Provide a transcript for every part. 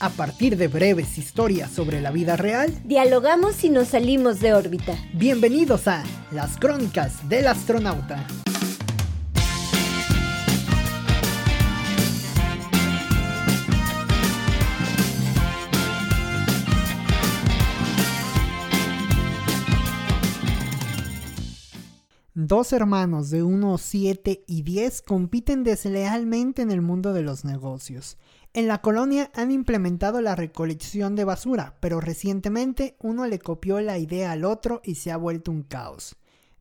A partir de breves historias sobre la vida real, dialogamos y nos salimos de órbita. Bienvenidos a Las Crónicas del Astronauta. Dos hermanos de unos 7 y 10 compiten deslealmente en el mundo de los negocios. En la colonia han implementado la recolección de basura, pero recientemente uno le copió la idea al otro y se ha vuelto un caos.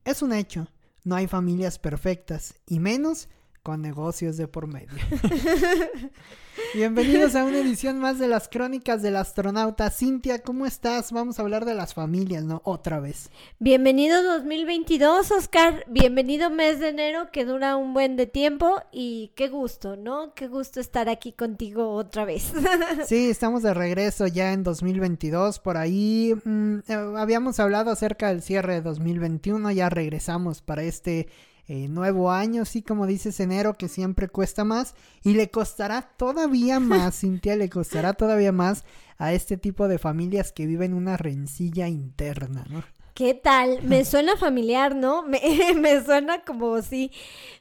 Es un hecho, no hay familias perfectas, y menos con negocios de por medio. Bienvenidos a una edición más de las crónicas del astronauta. Cintia, ¿cómo estás? Vamos a hablar de las familias, ¿no? Otra vez. Bienvenido 2022, Oscar. Bienvenido mes de enero que dura un buen de tiempo y qué gusto, ¿no? Qué gusto estar aquí contigo otra vez. sí, estamos de regreso ya en 2022. Por ahí mm, eh, habíamos hablado acerca del cierre de 2021, ya regresamos para este eh, nuevo año, sí, como dices, enero, que siempre cuesta más, y le costará todavía más, Cintia, le costará todavía más a este tipo de familias que viven una rencilla interna, ¿no? ¿Qué tal? Me suena familiar, ¿no? Me, me, suena como si...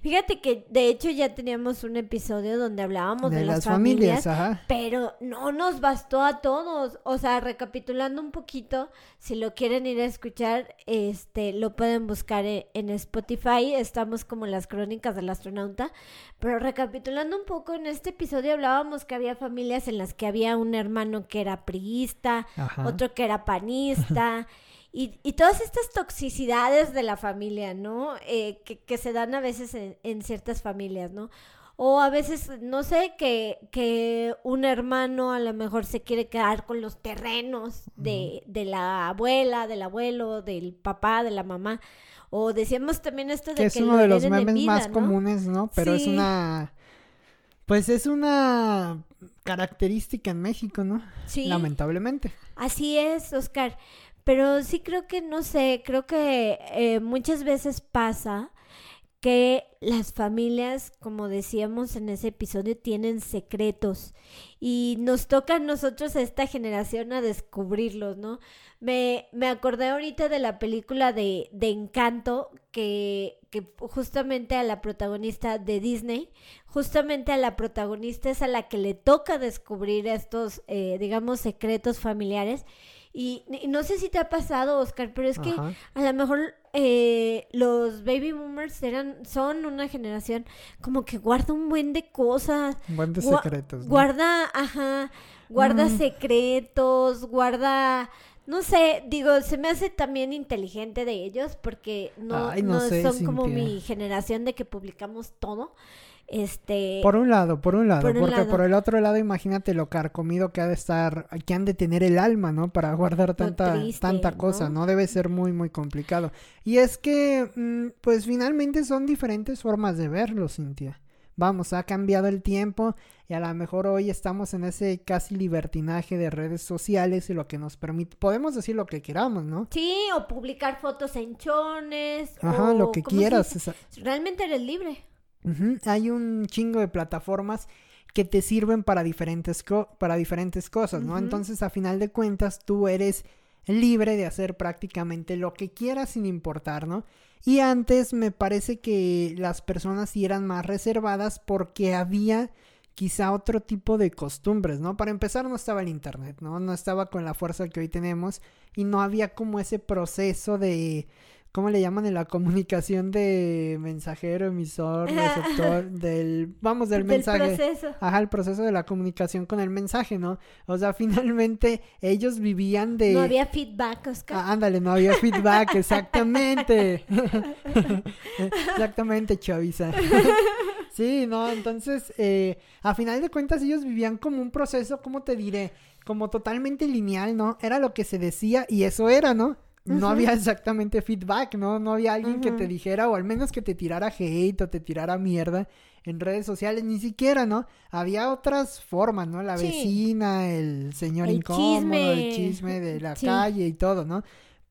Fíjate que de hecho ya teníamos un episodio donde hablábamos de, las, familias, pero no nos bastó a todos. O sea, recapitulando un poquito, si lo quieren ir a escuchar, este, lo pueden buscar en, en Spotify. Estamos como las crónicas del astronauta. Pero recapitulando un poco, en este episodio hablábamos que había familias en las que había un hermano que era priista, otro que era panista. Y, y, todas estas toxicidades de la familia, ¿no? Eh, que, que, se dan a veces en, en, ciertas familias, ¿no? O a veces, no sé, que, que un hermano a lo mejor se quiere quedar con los terrenos de, de la abuela, del abuelo, del papá, de la mamá. O decíamos también esto de que, es uno de los memes más comunes, ¿no? Pero es una... Pues es una característica en México, ¿no? Sí. Lamentablemente. Así es, Oscar. Pero sí creo que, no sé, creo que eh, muchas veces pasa que las familias, como decíamos en ese episodio, tienen secretos y nos toca a nosotros, a esta generación, a descubrirlos, ¿no? Me, me acordé ahorita de la película de, de Encanto, que, que justamente a la protagonista de Disney, justamente a la protagonista es a la que le toca descubrir estos, eh, digamos, secretos familiares. Y, no sé si te ha pasado, Oscar, pero es que a lo mejor eh, los baby boomers eran, son una generación como que guarda un buen de cosas. Un buen de secretos. Guarda, ajá, guarda mm. secretos, guarda no sé, digo, se me hace también inteligente de ellos porque no, no, son como mi generación de que publicamos todo. Este. Por un lado, por un lado, porque por el otro lado, imagínate lo carcomido que ha de estar, que han de tener el alma, ¿no? Para guardar tanta, tanta cosa, ¿no? Debe ser muy, muy complicado. Y es que, mm, pues finalmente son diferentes formas de verlo, Cintia. Vamos, ha cambiado el tiempo y a lo mejor hoy estamos en ese casi libertinaje de redes sociales y lo que nos permite, podemos decir lo que queramos, ¿no? Sí, o publicar fotos en chones. Ajá, lo que quieras. Realmente eres libre. Hay un chingo de plataformas que te sirven para diferentes, para diferentes cosas, ¿no? Entonces, a final de cuentas, tú eres libre de hacer prácticamente lo que quieras sin importar, ¿no? Y antes me parece que las personas sí eran más reservadas porque había quizá otro tipo de costumbres, ¿no? Para empezar no estaba el internet, ¿no? No estaba con la fuerza que hoy tenemos y no había como ese proceso de ¿cómo le llaman en la comunicación de mensajero, emisor, receptor, del, vamos, del, mensaje? Proceso. Ajá, el proceso de la comunicación con el mensaje, ¿no? O sea, finalmente ellos vivían de... No había feedback, Oscar. Ah, ándale, no había feedback, exactamente. exactamente, Chavisa. Sí, no, entonces, eh, a final de cuentas ellos vivían como un proceso, ¿cómo te diré? Como totalmente lineal, ¿no? Era lo que se decía y eso era, ¿no? no había exactamente feedback, ¿no? No había alguien que te dijera, o al menos que te tirara hate o te tirara mierda en redes sociales, ni siquiera, ¿no? Había otras formas, ¿no? La vecina, el señor incómodo, el chisme de la calle y todo, ¿no?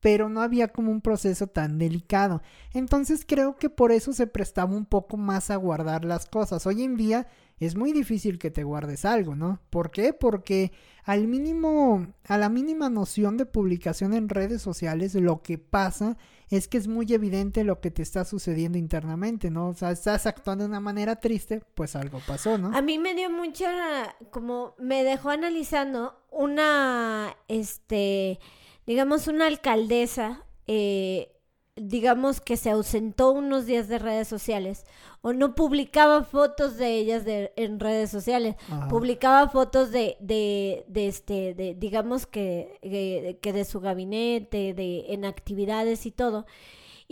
Pero no había como un proceso tan delicado. Entonces creo que por eso se prestaba un poco más a guardar las cosas. Hoy en día es muy difícil que te guardes algo, ¿no? ¿Por qué? Porque al mínimo, a la mínima noción de publicación en redes sociales, lo que pasa es que es muy evidente lo que te está sucediendo internamente, ¿no? O sea, estás actuando de una manera triste, pues algo pasó, ¿no? A mí me dio mucha, como me dejó analizando una, este, digamos, una alcaldesa, eh, digamos que se ausentó unos días de redes sociales o no publicaba fotos de ellas de, en redes sociales, publicaba fotos de, de, de, este, de, digamos que, que de su gabinete, de, en actividades y todo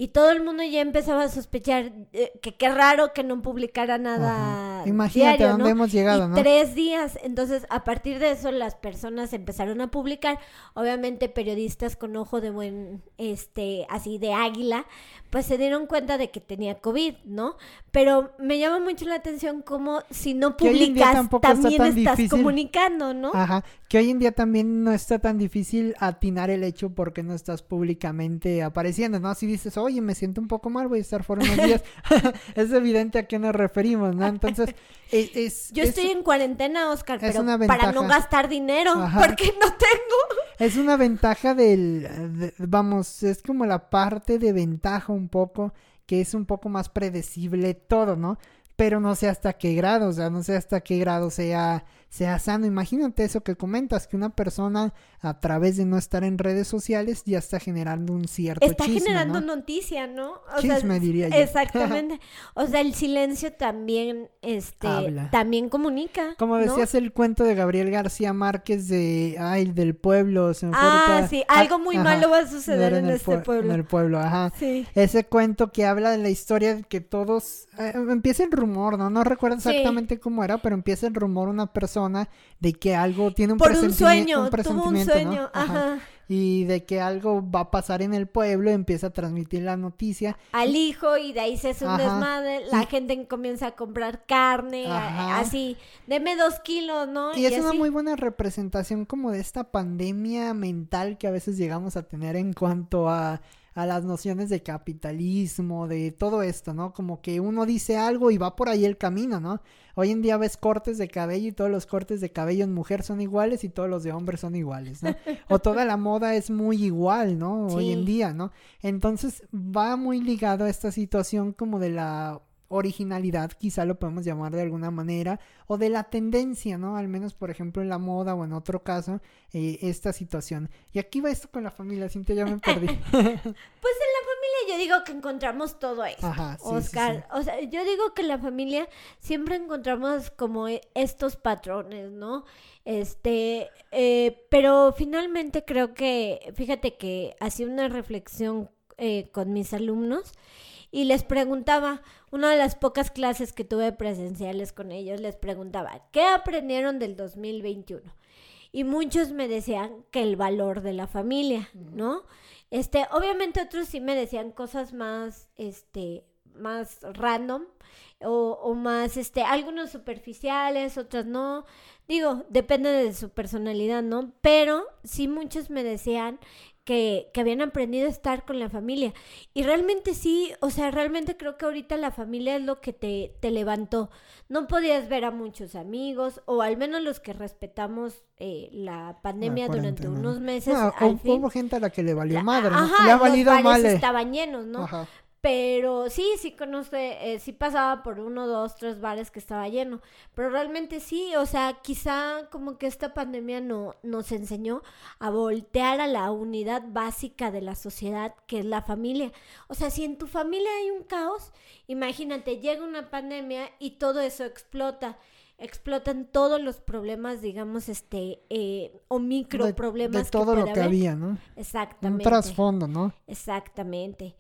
y todo el mundo ya empezaba a sospechar eh, que qué raro que no publicara nada. Imagínate dónde hemos llegado, ¿no? Tres días. Entonces, a partir de eso, las personas empezaron a publicar. Obviamente, periodistas con ojo de buen, este, así de águila, pues se dieron cuenta de que tenía COVID, ¿no? Pero me llama mucho la atención como si no publicas, también estás comunicando, ¿no? Ajá, que hoy en día también no está tan difícil atinar el hecho porque no estás públicamente apareciendo, ¿no? Si dices, oye, me siento un poco mal, voy a estar fuera unos días, es evidente a qué nos referimos, ¿no? Entonces, e, es... Yo estoy en cuarentena, Oscar, pero para no gastar dinero, porque no tengo... Es una ventaja del, vamos, es como la parte de ventaja un poco, que es un poco más predecible todo, ¿no? Pero no sé hasta qué grado, o sea, no sé hasta qué grado sea sea sano. Imagínate eso que comentas, que una persona a través de no estar en redes sociales ya está generando un cierto Está generando noticia, ¿no? O chisme, diría yo. Exactamente. O sea, el silencio también, este, también comunica. Como decías el cuento de Gabriel García Márquez de, ay, del pueblo. ah, sí, algo muy malo va a suceder en, este pueblo. En el pueblo, ajá. Sí. Ese cuento que habla de la historia que todos, eh, empieza el rumor, ¿no? No recuerdo exactamente cómo era, pero empieza el rumor una persona de que algo tiene un, Por un sueño, tuvo un sueño, Ajá. Y de que algo va a pasar en el pueblo, empieza a transmitir la noticia. Al hijo y de ahí se hace un desmadre, la gente comienza a comprar carne, así, deme dos kilos, ¿no? Y, es una muy buena representación como de esta pandemia mental que a veces llegamos a tener en cuanto a a las nociones de capitalismo, de todo esto, ¿no? Como que uno dice algo y va por ahí el camino, ¿no? Hoy en día ves cortes de cabello y todos los cortes de cabello en mujer son iguales y todos los de hombre son iguales, ¿no? O toda la moda es muy igual, ¿no? Hoy en día, ¿no? Entonces va muy ligado a esta situación como de la originalidad, quizá lo podemos llamar de alguna manera, o de la tendencia, ¿no? Al menos, por ejemplo, en la moda o en otro caso, eh, esta situación. Y aquí va esto con la familia, Cintia, ya me perdí. pues en la familia yo digo que encontramos todo esto, Ajá, Oscar. O sea, yo digo que en la familia siempre encontramos como e, estos patrones, ¿no? Este, eh, pero finalmente creo que, fíjate que hacía una reflexión eh, con mis alumnos y les preguntaba, una de las pocas clases que tuve presenciales con ellos, les preguntaba, ¿qué aprendieron del 2021? Y muchos me decían que el valor de la familia, ¿no? Este, obviamente otros sí me decían cosas más, este, más random o, o más, este, algunos superficiales, otros no. Digo, depende de su personalidad, ¿no? Pero sí muchos me decían que, habían aprendido a estar con la familia. Y realmente sí, o sea, realmente creo que ahorita la familia es lo que te, te levantó. No podías ver a muchos amigos, o al menos los que respetamos eh, la pandemia durante unos meses. hubo, gente a la que le valió madre, le ha valido mal. estaban llenos, ¿no? Pero sí, sí conoce, eh, sí pasaba por uno, dos, tres bares que estaba lleno. Pero realmente sí, o sea, quizá como que esta pandemia no, nos enseñó a voltear a la unidad básica de la sociedad, que es la familia. O sea, si en tu familia hay un caos, imagínate, llega una pandemia y todo eso explota explotan todos los problemas, digamos, este, eh, o micro problemas. De, todo lo que había, ¿no? Exactamente. Un trasfondo, ¿no? Exactamente.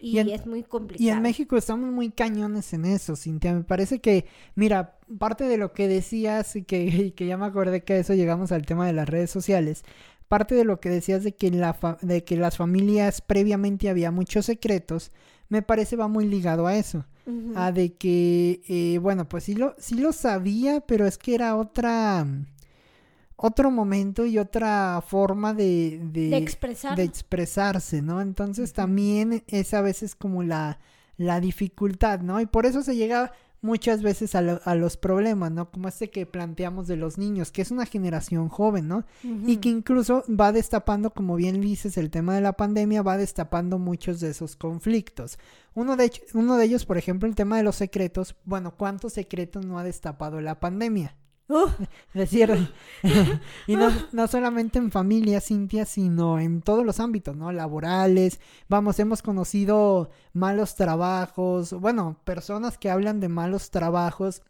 Y, es muy complicado. Y en México estamos muy cañones en eso, Cintia. Me parece que, mira, parte de lo que decías y que, que ya me acordé que a eso llegamos al tema de las redes sociales. Parte de lo que decías de que, la de que las familias previamente había muchos secretos, me parece va muy ligado a eso. A de que, eh, bueno, pues sí lo, sí lo sabía, pero es que era otra otro momento y otra forma de, de, de, expresarse, ¿no? Entonces también es a veces como la, la dificultad, ¿no? Y por eso se llega muchas veces a, los problemas, ¿no? Como este que planteamos de los niños, que es una generación joven, ¿no? Y que incluso va destapando, como bien dices, el tema de la pandemia va destapando muchos de esos conflictos. Uno de, uno de ellos, por ejemplo, el tema de los secretos. Bueno, ¿cuántos secretos no ha destapado la pandemia? Uh. cierto. y no, no, solamente en familia, Cintia, sino en todos los ámbitos, ¿no? Laborales. Vamos, hemos conocido malos trabajos, bueno, personas que hablan de malos trabajos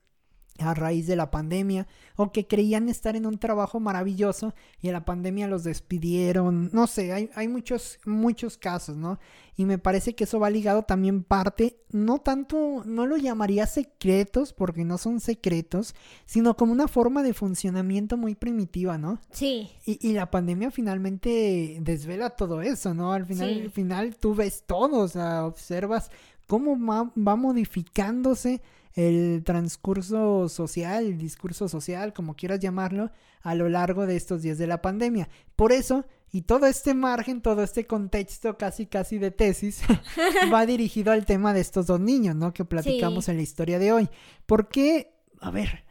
a raíz de la pandemia o que creían estar en un trabajo maravilloso y en la pandemia los despidieron. No sé, hay, hay muchos, muchos casos, ¿no? Y me parece que eso va ligado también parte, no tanto, no lo llamaría secretos porque no son secretos, sino como una forma de funcionamiento muy primitiva, ¿no? Sí. Y, y la pandemia finalmente desvela todo eso, ¿no? Al final, al final tú ves todo, o sea, observas cómo va modificándose el transcurso social, el discurso social, como quieras llamarlo, a lo largo de estos días de la pandemia. Por eso, y todo este margen, todo este contexto casi casi de tesis, va dirigido al tema de estos dos niños, ¿no? Que platicamos en la historia de hoy. ¿Por qué? A ver,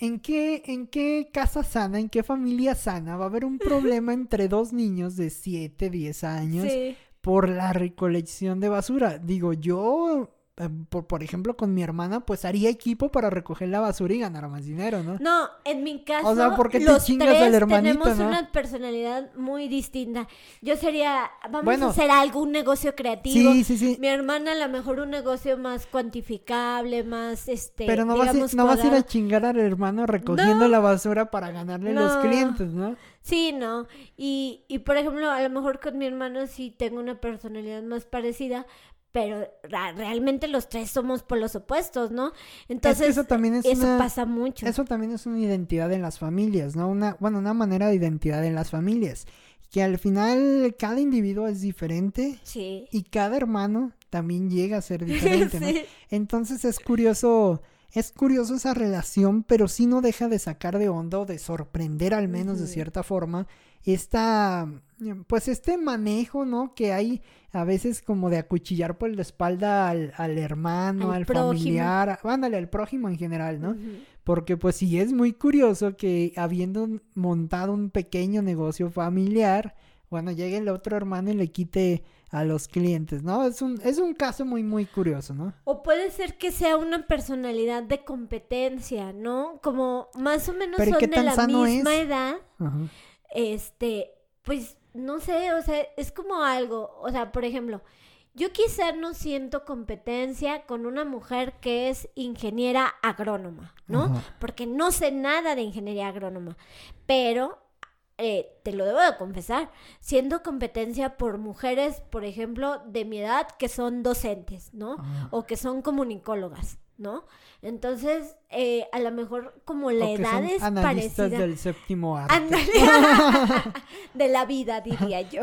¿En qué, ¿En qué casa sana, en qué familia sana va a haber un problema entre dos niños de 7, 10 años por la recolección de basura? Digo, yo por, por, ejemplo, con mi hermana, pues haría equipo para recoger la basura y ganar más dinero, ¿no? No, en mi caso, o sea, porque los tres tenemos una personalidad muy distinta. Yo sería, vamos a hacer algún negocio creativo. Sí, sí, sí. Mi hermana a lo mejor un negocio más cuantificable, más, este, Pero no, vas, a, no vas a ir a chingar al hermano recogiendo la basura para ganarle los clientes, ¿no? Sí, no. Y, y por ejemplo, a lo mejor con mi hermano sí tengo una personalidad más parecida, pero realmente los tres somos por los opuestos, ¿no? Entonces, eso también es eso pasa mucho. Eso también es una identidad en las familias, ¿no? Una, bueno, una manera de identidad en las familias. Que al final cada individuo es diferente. Sí. Y cada hermano también llega a ser diferente, ¿no? Entonces es curioso, es curioso esa relación, pero sí no deja de sacar de onda o de sorprender al menos de cierta forma esta, pues este manejo, ¿no? Que hay a veces como de acuchillar por la espalda al, al hermano, al, familiar, ándale, al prójimo en general, ¿no? Porque pues sí es muy curioso que habiendo montado un pequeño negocio familiar, bueno, llegue el otro hermano y le quite a los clientes, ¿no? Es un, es un caso muy, muy curioso, ¿no? O puede ser que sea una personalidad de competencia, ¿no? Como más o menos son de la misma edad. Este, pues no sé, o sea, es como algo, o sea, por ejemplo, yo quizá no siento competencia con una mujer que es ingeniera agrónoma, ¿no? Porque no sé nada de ingeniería agrónoma, pero eh, te lo debo de confesar, siendo competencia por mujeres, por ejemplo, de mi edad que son docentes, ¿no? O que son comunicólogas, ¿no? Entonces, eh, a lo mejor como la edad es parecida. del séptimo arte. de la vida, diría yo.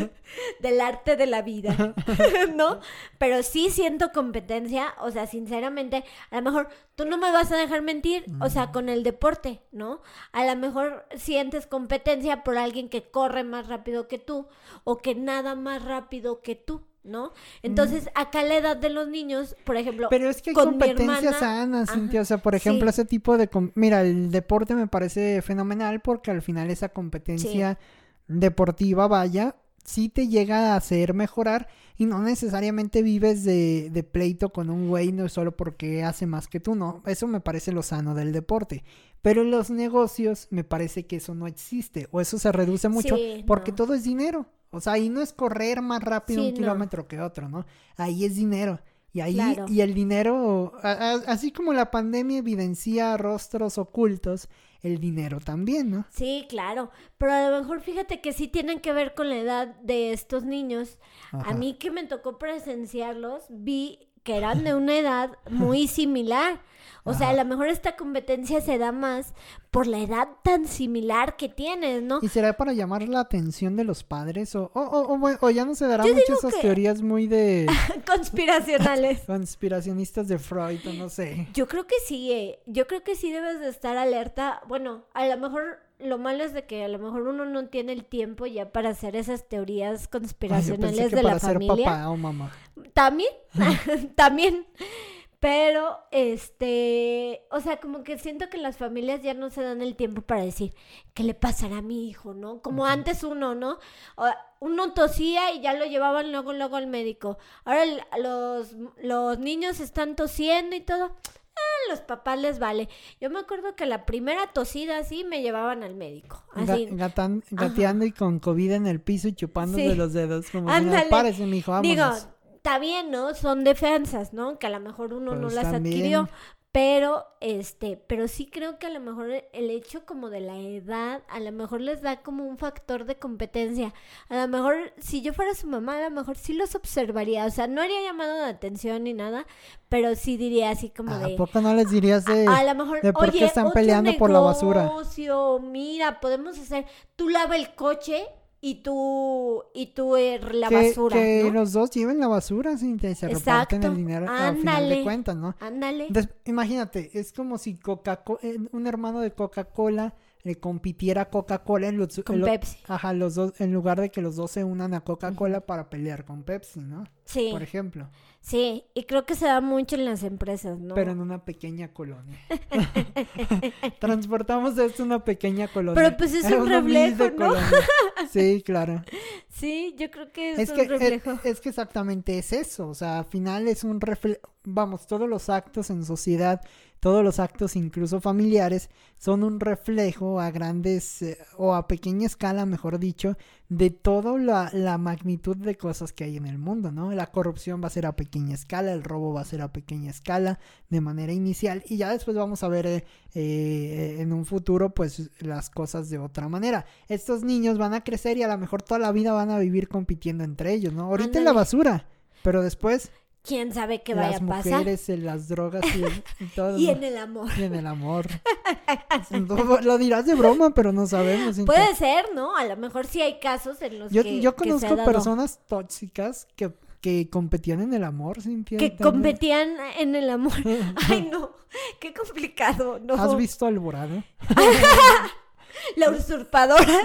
del arte de la vida, ¿no? Pero sí siento competencia, o sea, sinceramente, a lo mejor tú no me vas a dejar mentir, o sea, con el deporte, ¿no? A lo mejor sientes competencia por alguien que corre más rápido que tú o que nada más rápido que tú. ¿No? Entonces, acá la edad de los niños, por ejemplo, Pero es que hay competencias sanas, Cintia, o sea, por ejemplo, ese tipo de mira, el deporte me parece fenomenal porque al final esa competencia deportiva, vaya, sí te llega a hacer mejorar y no necesariamente vives de, de pleito con un güey no solo porque hace más que tú, no, eso me parece lo sano del deporte. Pero en los negocios me parece que eso no existe o eso se reduce mucho porque todo es dinero. O sea, ahí no es correr más rápido un kilómetro que otro, ¿no? Ahí es dinero. Y ahí, y el dinero, así como la pandemia evidencia rostros ocultos, el dinero también, ¿no? Sí, claro. Pero a lo mejor fíjate que sí tienen que ver con la edad de estos niños. A mí que me tocó presenciarlos, vi que eran de una edad muy similar. O sea, a lo mejor esta competencia se da más por la edad tan similar que tienes, ¿no? ¿Y será para llamar la atención de los padres? ¿O, o, ya no se darán muchas esas teorías muy de... Conspiracionales. Conspiracionistas de Freud, o no sé. Yo creo que sí, eh. yo creo que sí debes de estar alerta. Bueno, a lo mejor lo malo es de que a lo mejor uno no tiene el tiempo ya para hacer esas teorías conspiracionales de la familia. Ser papá o mamá. También, también. Pero, este, o sea, como que siento que las familias ya no se dan el tiempo para decir, ¿qué le pasará a mi hijo, no? Como antes uno, ¿no? uno tosía y ya lo llevaban luego, luego al médico. Ahora los, los niños están tosiendo y todo. A los papás les vale. Yo me acuerdo que la primera tosida así me llevaban al médico. Así. gateando y con COVID en el piso y chupándose los dedos. Como Ándale. Mijo, vámonos. Digo, está bien, ¿no? Son defensas, ¿no? Que a lo mejor uno no las adquirió. Pero, este, pero sí creo que a lo mejor el hecho como de la edad, a lo mejor les da como un factor de competencia. A lo mejor, si yo fuera su mamá, a lo mejor sí los observaría. O sea, no haría llamado de atención ni nada, pero sí diría así como de... ¿A poco no les dirías de, a, lo mejor, de por qué están peleando por la basura? Mira, podemos hacer, tú lava el coche y tú y tú er, la basura. Que los dos lleven la basura sin que se reparten el dinero al final de cuentas, ¿no? Ándale. imagínate, es como si Coca eh, un hermano de Coca-Cola le compitiera Coca-Cola en los, con Pepsi. Ajá, los dos, en lugar de que los dos se unan a Coca-Cola para pelear con Pepsi, ¿no? Sí. Por ejemplo. Sí, y creo que se da mucho en las empresas, ¿no? Pero en una pequeña colonia. Transportamos esto a una pequeña colonia. Pero pues es un reflejo, ¿no? sí, claro. Sí, yo creo que es, un reflejo. Es, es, que exactamente es eso, o sea, al final es un reflejo, vamos, todos los actos en sociedad todos los actos, incluso familiares, son un reflejo a grandes eh, o a pequeña escala, mejor dicho, de toda la, magnitud de cosas que hay en el mundo, ¿no? La corrupción va a ser a pequeña escala, el robo va a ser a pequeña escala, de manera inicial, y ya después vamos a ver eh, eh, en un futuro, pues, las cosas de otra manera. Estos niños van a crecer y a lo mejor toda la vida van a vivir compitiendo entre ellos, ¿no? Ahorita en la basura, pero después quién sabe qué vaya a pasar. Las mujeres, en las drogas y, todo. y en el amor. Y en el amor. lo dirás de broma, pero no sabemos. Puede ser, ¿no? A lo mejor sí hay casos en los que. Yo conozco personas tóxicas que, que competían en el amor, Cintia. Que competían en el amor. Ay, no. Qué complicado, ¿no? ¿Has visto Alborada? La usurpadora.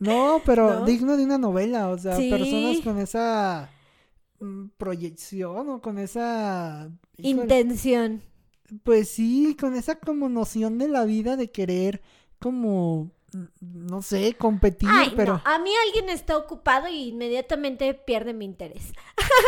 No, pero digno de una novela. O sea, personas con esa proyección o con esa intención. Pues sí, con esa como noción de la vida de querer como mm, no sé, competir, pero a mí alguien está ocupado y inmediatamente pierde mi interés.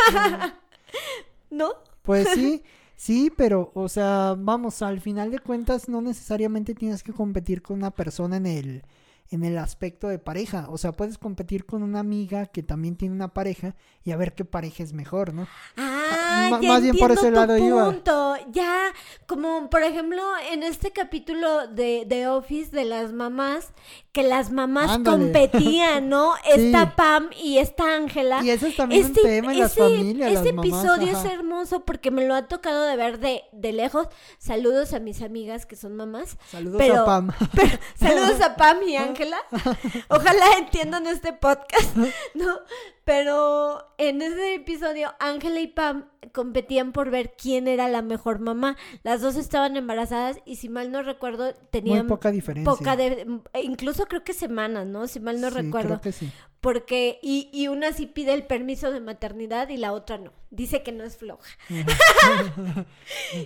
¿No? Pues sí. Sí, pero, o sea, vamos, al final de cuentas no necesariamente tienes que competir con una persona en el, en el aspecto de pareja. O sea, puedes competir con una amiga que también tiene una pareja y a ver qué pareja es mejor, ¿no? Ah, ya más bien por ese lado punto. Ya, como por ejemplo en este capítulo de, de Office de las mamás, que las mamás competían, ¿no? Esta Pam y esta Ángela. Y eso es también un este, tema en las familias. Ese episodio es hermoso porque me lo ha tocado de ver de, de lejos. Saludos a mis amigas que son mamás. Saludos a Pam. saludos a Pam y Ángela. Ojalá entiendan este podcast, ¿no? Pero en ese episodio, Ángela y Pam competían por ver quién era la mejor mamá. Las dos estaban embarazadas y si mal no recuerdo, tenían Muy poca diferencia. Poca de, incluso creo que semanas, ¿no? Si mal no sí, recuerdo. Creo que sí. Porque, y, y una sí pide el permiso de maternidad y la otra no. Dice que no es floja.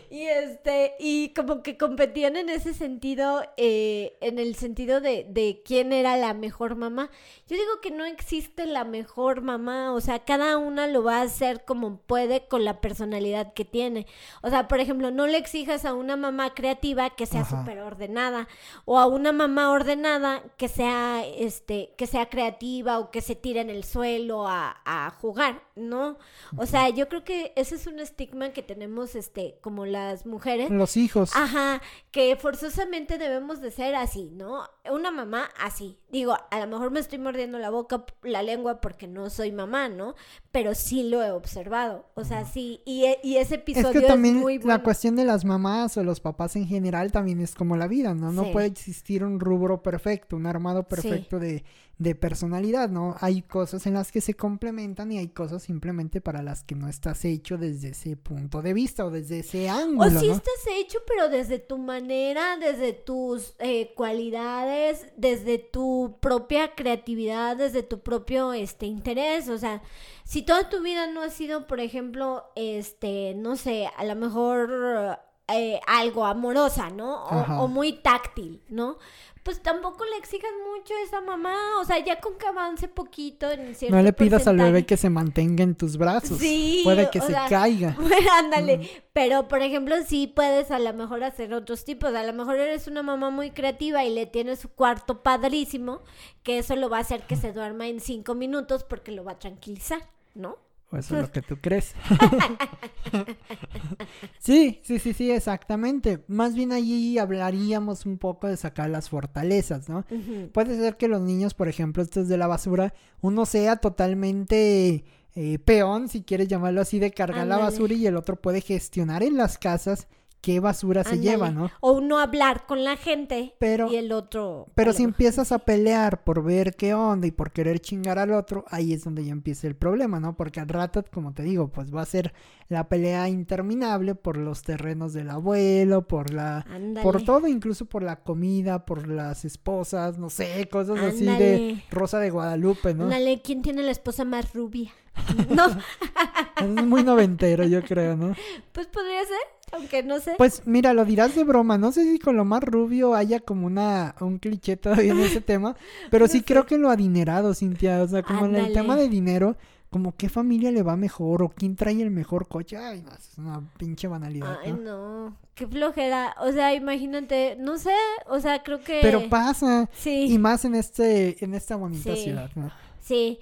y este, y como que competían en ese sentido, eh, en el sentido de, de quién era la mejor mamá. Yo digo que no existe la mejor mamá, o sea, cada una lo va a hacer como puede con la personalidad que tiene. O sea, por ejemplo, no le exijas a una mamá creativa que sea súper ordenada, o a una mamá ordenada que sea, este, que sea creativa o que se tire en el suelo a, a jugar, ¿no? O sea, yo creo que ese es un estigma que tenemos, este, como las mujeres. Los hijos. Ajá, que forzosamente debemos de ser así, ¿no? Una mamá así. Digo, a lo mejor me estoy mordiendo la boca, la lengua porque no soy mamá, ¿no? Pero sí lo he observado. O sea, sí. Y, y ese episodio es, que también muy La cuestión de las mamás o los papás en general también es como la vida, ¿no? No puede existir un rubro perfecto, un armado perfecto de de personalidad, ¿no? Hay cosas en las que se complementan y hay cosas simplemente para las que no estás hecho desde ese punto de vista o desde ese ángulo. O sí estás hecho, pero desde tu manera, desde tus eh, cualidades, desde tu propia creatividad, desde tu propio este interés. O sea, si toda tu vida no ha sido, por ejemplo, este, no sé, a lo mejor eh, algo amorosa, ¿no? O, muy táctil, ¿no? Pues tampoco le exijas mucho a esa mamá, o sea, ya con que avance poquito en cierto No le pidas al bebé que se mantenga en tus brazos. Sí. Puede que se caiga. ándale. Pero, por ejemplo, sí puedes a lo mejor hacer otros tipos. A lo mejor eres una mamá muy creativa y le tienes su cuarto padrísimo, que eso lo va a hacer que se duerma en cinco minutos porque lo va a tranquilizar, ¿no? Eso es lo que tú crees. sí, sí, sí, sí, exactamente. Más bien allí hablaríamos un poco de sacar las fortalezas, ¿no? Puede ser que los niños, por ejemplo, estos de la basura, uno sea totalmente eh, peón, si quieres llamarlo así, de cargar la basura y el otro puede gestionar en las casas qué basura se lleva, ¿no? O uno hablar con la gente pero, y el otro... Pero si empiezas a pelear por ver qué onda y por querer chingar al otro, ahí es donde ya empieza el problema, ¿no? Porque al rato, como te digo, pues va a ser la pelea interminable por los terrenos del abuelo, por la... Por todo, incluso por la comida, por las esposas, no sé, cosas así de Rosa de Guadalupe, ¿no? Ándale, ¿quién tiene la esposa más rubia? No. es muy noventero, yo creo, ¿no? Pues podría ser, aunque no sé. Pues mira, lo dirás de broma. No sé si con lo más rubio haya como una un cliché todavía en ese tema, pero sí creo que lo adinerado, Cintia. O sea, como en el tema de dinero, como qué familia le va mejor o quién trae el mejor coche. Ay, no, es una pinche banalidad. Ay, no. Qué flojera. O sea, imagínate, no sé, o sea, creo que. Pero pasa. Sí. Y más en este, en esta bonita ciudad, ¿no? Sí.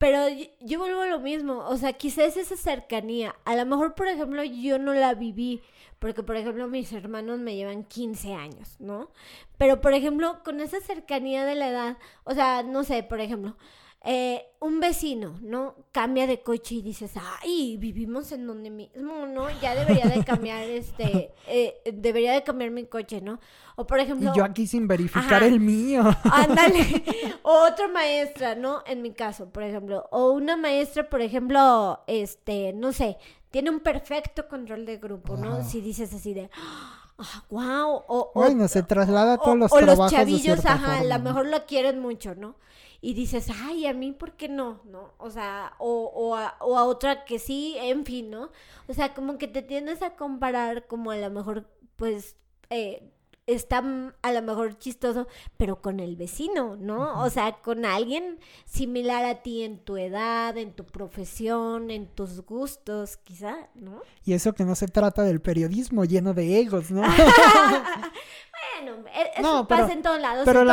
Pero yo, vuelvo a lo mismo, o sea, quizás esa cercanía, a lo mejor, por ejemplo, yo no la viví, porque, por ejemplo, mis hermanos me llevan 15 años, ¿no? Pero, por ejemplo, con esa cercanía de la edad, o sea, no sé, por ejemplo, eh, un vecino, ¿no? Cambia de coche y dices, ay, vivimos en donde mismo, ¿no? Ya debería de cambiar este, eh, debería de cambiar mi coche, ¿no? O por ejemplo... Y yo aquí sin verificar el mío. Ándale. o otra maestra, ¿no? En mi caso, por ejemplo. O una maestra, por ejemplo, este, no sé, tiene un perfecto control de grupo, ¿no? Si dices así de... Ah, wow. O, bueno, se traslada a todos los o los chavillos, ajá, a lo mejor lo quieren mucho, ¿no? Y dices, ay, a mí, ¿por qué no? ¿No? O sea, o, o, a, o a otra que sí, en fin, ¿no? O sea, como que te tienes a comparar como a lo mejor, pues, eh, está a lo mejor chistoso, pero con el vecino, ¿no? O sea, con alguien similar a ti en tu edad, en tu profesión, en tus gustos, quizá, ¿no? Y eso que no se trata del periodismo lleno de egos, ¿no? Bueno, e, eso pasa en todos lados. Pero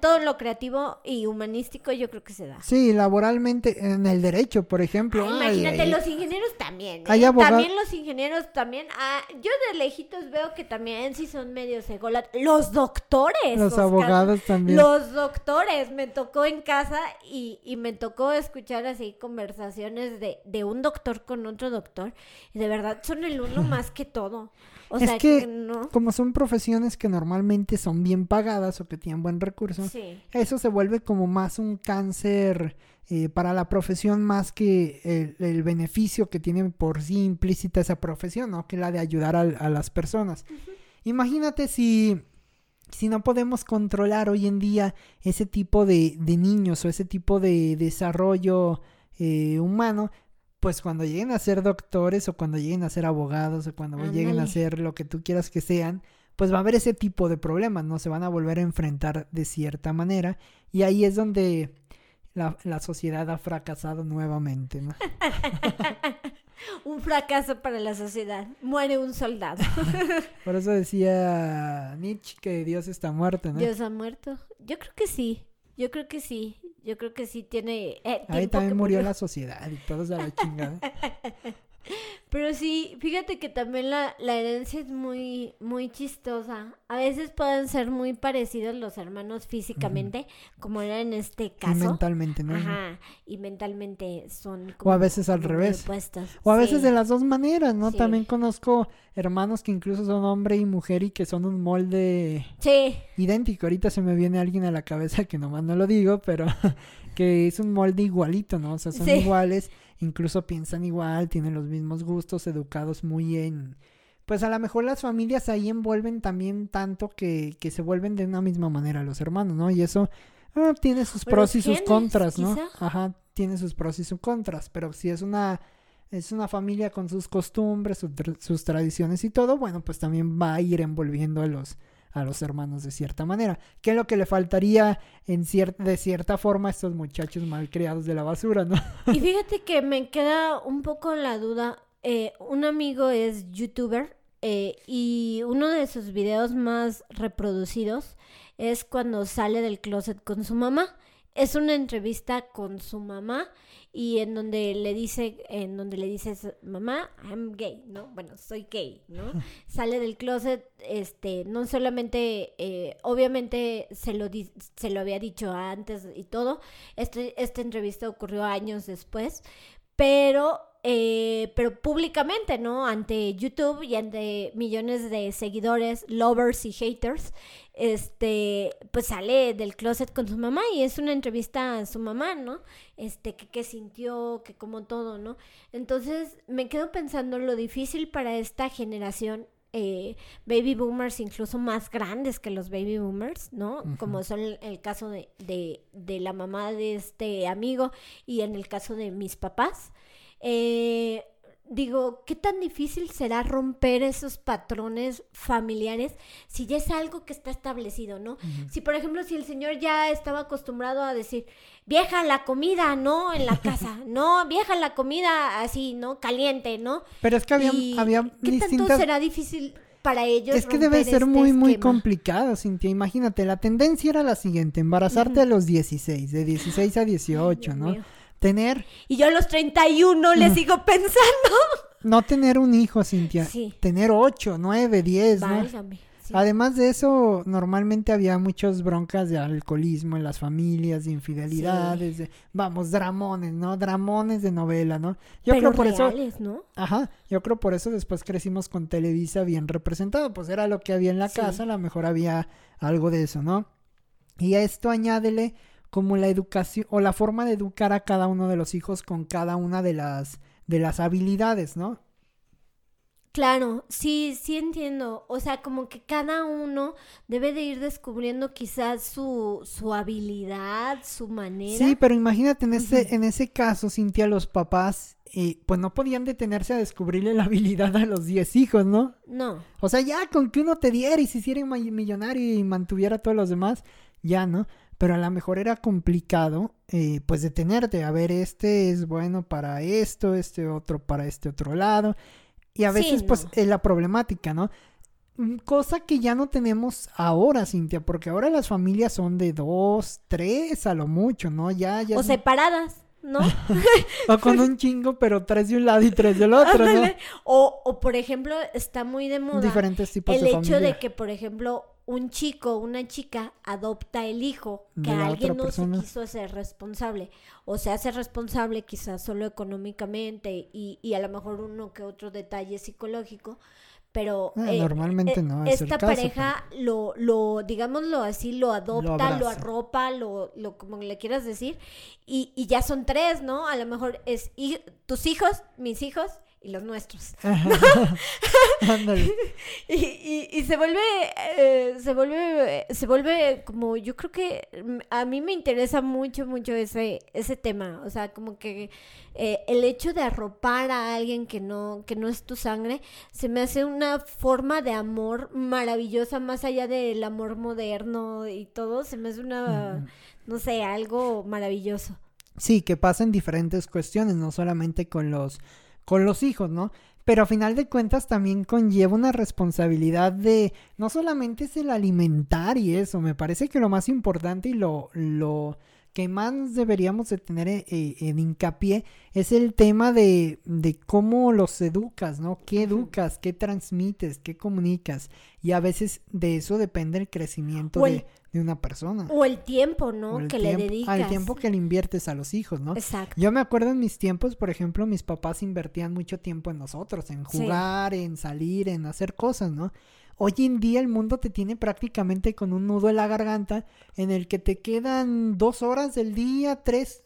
todo, lo creativo y humanístico yo creo que se da. Sí, laboralmente, en el derecho, por ejemplo. imagínate, los ingenieros también. ¿eh? También los ingenieros también. Ah, yo de lejitos veo que también sí son medios ególatras. Los doctores. Los abogados también. Los doctores. Me tocó en casa y, y me tocó escuchar así conversaciones de, de un doctor con otro doctor. Y de verdad son el uno más que todo. O es sea, que, no. como son profesiones que normalmente son bien pagadas o que tienen buen recurso, eso se vuelve como más un cáncer eh, para la profesión más que el, beneficio que tiene por sí implícita esa profesión, ¿no? Que la de ayudar a, las personas. Imagínate si, si no podemos controlar hoy en día ese tipo de, de niños o ese tipo de desarrollo eh, humano, pues cuando lleguen a ser doctores o cuando lleguen a ser abogados o cuando lleguen a ser lo que tú quieras que sean, pues va a haber ese tipo de problemas, ¿no? Se van a volver a enfrentar de cierta manera y ahí es donde la, la sociedad ha fracasado nuevamente, ¿no? un fracaso para la sociedad. Muere un soldado. Por eso decía Nietzsche que Dios está muerto, ¿no? Dios ha muerto. Yo creo que sí. Yo creo que sí. Yo creo que sí tiene. Eh, Ahí también murió, la sociedad y todos a la chingada. Pero sí, fíjate que también la, la herencia es muy, muy chistosa. a veces pueden ser muy parecidos los hermanos físicamente, como era en este caso. Y mentalmente, ¿no? Ajá, y mentalmente son como O a veces al revés. O a veces de las dos maneras, ¿no? También conozco hermanos que incluso son hombre y mujer y que son un molde sí. idéntico. Ahorita se me viene alguien a la cabeza que nomás no lo digo, pero que es un molde igualito, ¿no? O sea, son iguales, incluso piensan igual, tienen los mismos gustos, educados muy en pues a lo mejor las familias ahí envuelven también tanto que, que se vuelven de una misma manera los hermanos, ¿no? Y eso ah, tiene sus pros y sus contras, ¿no? Ajá, tiene sus pros y sus contras, pero si es una es una familia con sus costumbres, sus tradiciones y todo, bueno, pues también va a ir envolviendo a los a los hermanos de cierta manera. ¿Qué es lo que le faltaría en de cierta forma a estos muchachos mal criados de la basura, no? Y fíjate que me queda un poco la duda. Eh, un amigo es youtuber eh, y uno de sus videos más reproducidos es cuando sale del closet con su mamá. Es una entrevista con su mamá y en donde le dice, en donde le dices, mamá, I'm gay, ¿no? Bueno, soy gay, ¿no? Sale del closet, este, no solamente, eh, obviamente se lo, se lo había dicho antes y todo, este, esta entrevista ocurrió años después, pero eh, pero públicamente, ¿no? Ante YouTube y ante millones de seguidores, lovers y haters, este, pues sale del closet con su mamá y es una entrevista a su mamá, ¿no? Este, que, sintió, que como todo, ¿no? Entonces me quedo pensando lo difícil para esta generación eh, baby boomers incluso más grandes que los baby boomers, ¿no? Como son el, caso de, de, de, la mamá de este amigo y en el caso de mis papás, eh, digo, ¿qué tan difícil será romper esos patrones familiares si ya es algo que está establecido, ¿no? Si, por ejemplo, si el señor ya estaba acostumbrado a decir, vieja la comida, ¿no? En la casa, ¿no? Vieja la comida así, ¿no? Caliente, ¿no? Pero es que había, había ¿Qué tanto será difícil para ellos. Es que debe ser este muy, muy complicado, Cintia. Imagínate, la tendencia era la siguiente: embarazarte a los 16, de 16 a 18, ¿no? Tener... Y yo a los 31 le sigo pensando. No tener un hijo, Cintia. Sí. Tener 8, 9, 10, ¿no? Además de eso, normalmente había muchas broncas de alcoholismo en las familias, de infidelidades, de, vamos, dramones, ¿no? Dramones de novela, ¿no? Yo creo por eso, ¿no? Ajá, yo creo por eso después crecimos con Televisa bien representado, pues era lo que había en la casa, a lo mejor había algo de eso, ¿no? Y a esto añádele como la educación o la forma de educar a cada uno de los hijos con cada una de las de las habilidades, ¿no? Claro, sí, sí entiendo. O sea, como que cada uno debe de ir descubriendo quizás su, su habilidad, su manera. Sí, pero imagínate en ese, en ese caso, Cintia, los papás, eh, pues no podían detenerse a descubrirle la habilidad a los 10 hijos, ¿no? No. O sea, ya con que uno te diera y se hiciera millonario y mantuviera a todos los demás, ya, ¿no? Pero a lo mejor era complicado eh, pues detenerte, a ver, este es bueno para esto, este otro para este otro lado, y a veces pues es la problemática, ¿no? Mm, cosa que ya no tenemos ahora, Cintia, porque ahora las familias son de dos, tres a lo mucho, ¿no? Ya, ya. O separadas. ¿no? o con un chingo, pero tres de un lado y tres del otro, ¿no? O, o, por ejemplo, está muy de moda diferentes tipos el hecho de que, por ejemplo, un chico, una chica adopta el hijo que alguien no se quiso hacer responsable. O se hace responsable quizás solo económicamente y, y a lo mejor uno que otro detalle psicológico, pero ah, eh, normalmente eh, no esta pareja lo lo digámoslo así lo adopta lo, arropa lo, lo como le quieras decir y, y ya son tres no a lo mejor es tus hijos mis hijos y los nuestros. y, y, se vuelve, eh, se vuelve, se vuelve como, yo creo que a mí me interesa mucho, mucho ese, ese tema. O sea, como que eh, el hecho de arropar a alguien que no, que no es tu sangre, se me hace una forma de amor maravillosa, más allá del amor moderno y todo, se me hace una, no sé, algo maravilloso. Sí, que pasa en diferentes cuestiones, no solamente con los con los hijos, ¿no? Pero a final de cuentas también conlleva una responsabilidad de no solamente es el alimentar y eso, me parece que lo más importante y lo, lo que más deberíamos de tener eh, eh, en hincapié es el tema de, de, cómo los educas, ¿no? ¿Qué educas? ¿Qué transmites? ¿Qué comunicas? Y a veces de eso depende el crecimiento de, de, una persona. O el tiempo, ¿no? que le dedicas. Al tiempo que le inviertes a los hijos, ¿no? Exacto. Yo me acuerdo en mis tiempos, por ejemplo, mis papás invertían mucho tiempo en nosotros, en jugar, en salir, en hacer cosas, ¿no? Hoy en día el mundo te tiene prácticamente con un nudo en la garganta en el que te quedan dos horas del día, tres,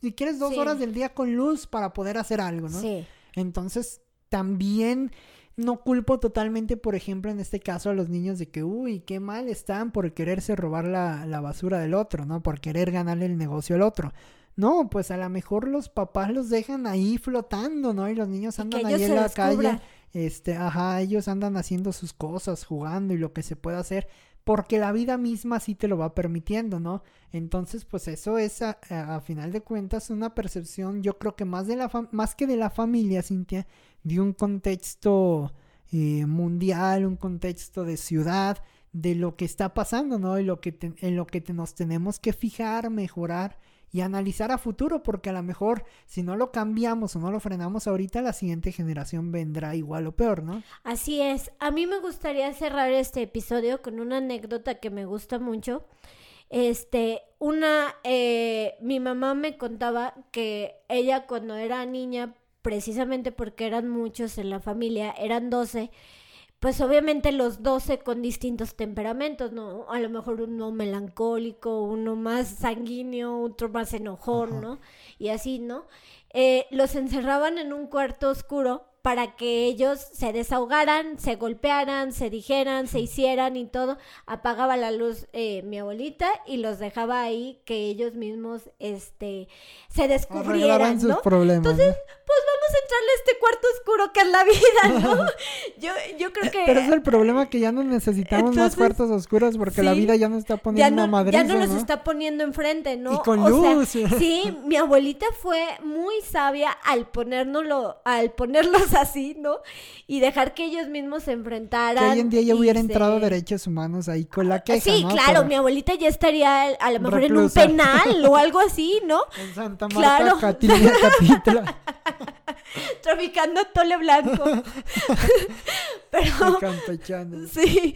si quieres dos horas del día con luz para poder hacer algo, ¿no? Sí. Entonces, también no culpo totalmente, por ejemplo, en este caso a los niños de que, uy, qué mal están por quererse robar la, la basura del otro, ¿no? Por querer ganarle el negocio al otro. No, pues a lo mejor los papás los dejan ahí flotando, ¿no? Y los niños andan ahí en la calle este, ajá, ellos andan haciendo sus cosas, jugando y lo que se pueda hacer, porque la vida misma sí te lo va permitiendo, ¿no? Entonces, pues eso es a, final de cuentas una percepción, yo creo que más de la más que de la familia, Cintia, de un contexto eh, mundial, un contexto de ciudad, de lo que está pasando, ¿no? Y lo que en lo que nos tenemos que fijar, mejorar y analizar a futuro, porque a lo mejor si no lo cambiamos o no lo frenamos ahorita, la siguiente generación vendrá igual o peor, ¿no? Así es. A mí me gustaría cerrar este episodio con una anécdota que me gusta mucho. Este, una, eh, mi mamá me contaba que ella cuando era niña, precisamente porque eran muchos en la familia, eran 12, pues obviamente los 12 con distintos temperamentos, ¿no? A lo mejor uno melancólico, uno más sanguíneo, otro más enojón, ¿no? Y así, ¿no? Eh, los encerraban en un cuarto oscuro para que ellos se desahogaran, se golpearan, se dijeran, se hicieran y todo. Apagaba la luz eh, mi abuelita y los dejaba ahí que ellos mismos este, se descubrieran, ¿no? Entonces, pues vamos a entrarle a este cuarto oscuro que es la vida, ¿no? yo, yo creo que... Pero es el problema que ya no necesitamos más cuartos oscuros porque la vida ya nos está poniendo no, Ya no los está poniendo enfrente, ¿no? Y con luz. sí, mi abuelita fue muy sabia al ponérnoslo, al ponerlos así, ¿no? Y dejar que ellos mismos se enfrentaran. Que hoy en día ya hubiera entrado derechos humanos ahí con la queja, Sí, claro, mi abuelita ya estaría a lo mejor en un penal o algo así, ¿no? En Santa Marta, claro. Traficando tole blanco. pero... Sí,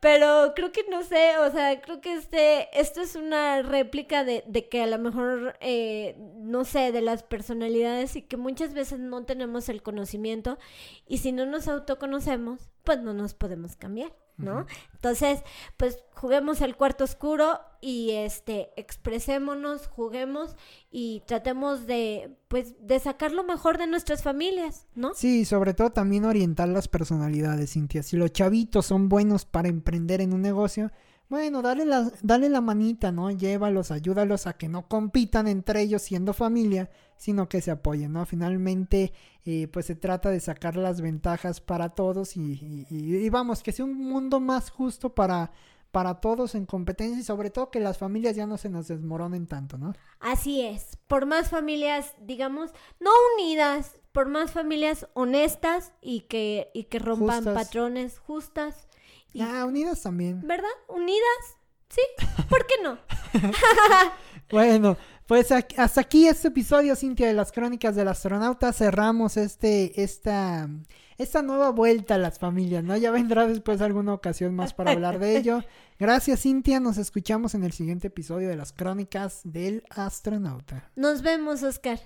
pero creo que no sé, o sea, creo que este, esto es una réplica de, de que a lo mejor, eh, no sé, de las personalidades y que muchas veces no tenemos el conocimiento y si no nos autoconocemos, pues no nos podemos cambiar. ¿no? Entonces, pues juguemos el cuarto oscuro y este expresémonos, juguemos y tratemos de pues de sacar lo mejor de nuestras familias, ¿no? Sí, sobre todo también orientar las personalidades, Cintia. Si los chavitos son buenos para emprender en un negocio, bueno, dale la, dale la manita, ¿no? Llévalos, ayúdalos a que no compitan entre ellos siendo familia, sino que se apoyen, ¿no? Finalmente, eh, pues se trata de sacar las ventajas para todos y, y, vamos, que sea un mundo más justo para, para todos en competencia y sobre todo que las familias ya no se nos desmoronen tanto, ¿no? Así es, por más familias, digamos, no unidas, por más familias honestas y que, y que rompan patrones justas Ah, unidas también. ¿Verdad? Unidas. Sí, ¿por qué no? bueno, pues hasta aquí este episodio, Cintia, de las crónicas del astronauta. Cerramos este, esta, esta nueva vuelta a las familias, ¿no? Ya vendrá después alguna ocasión más para hablar de ello. Gracias, Cintia. Nos escuchamos en el siguiente episodio de las crónicas del astronauta. Nos vemos, Oscar.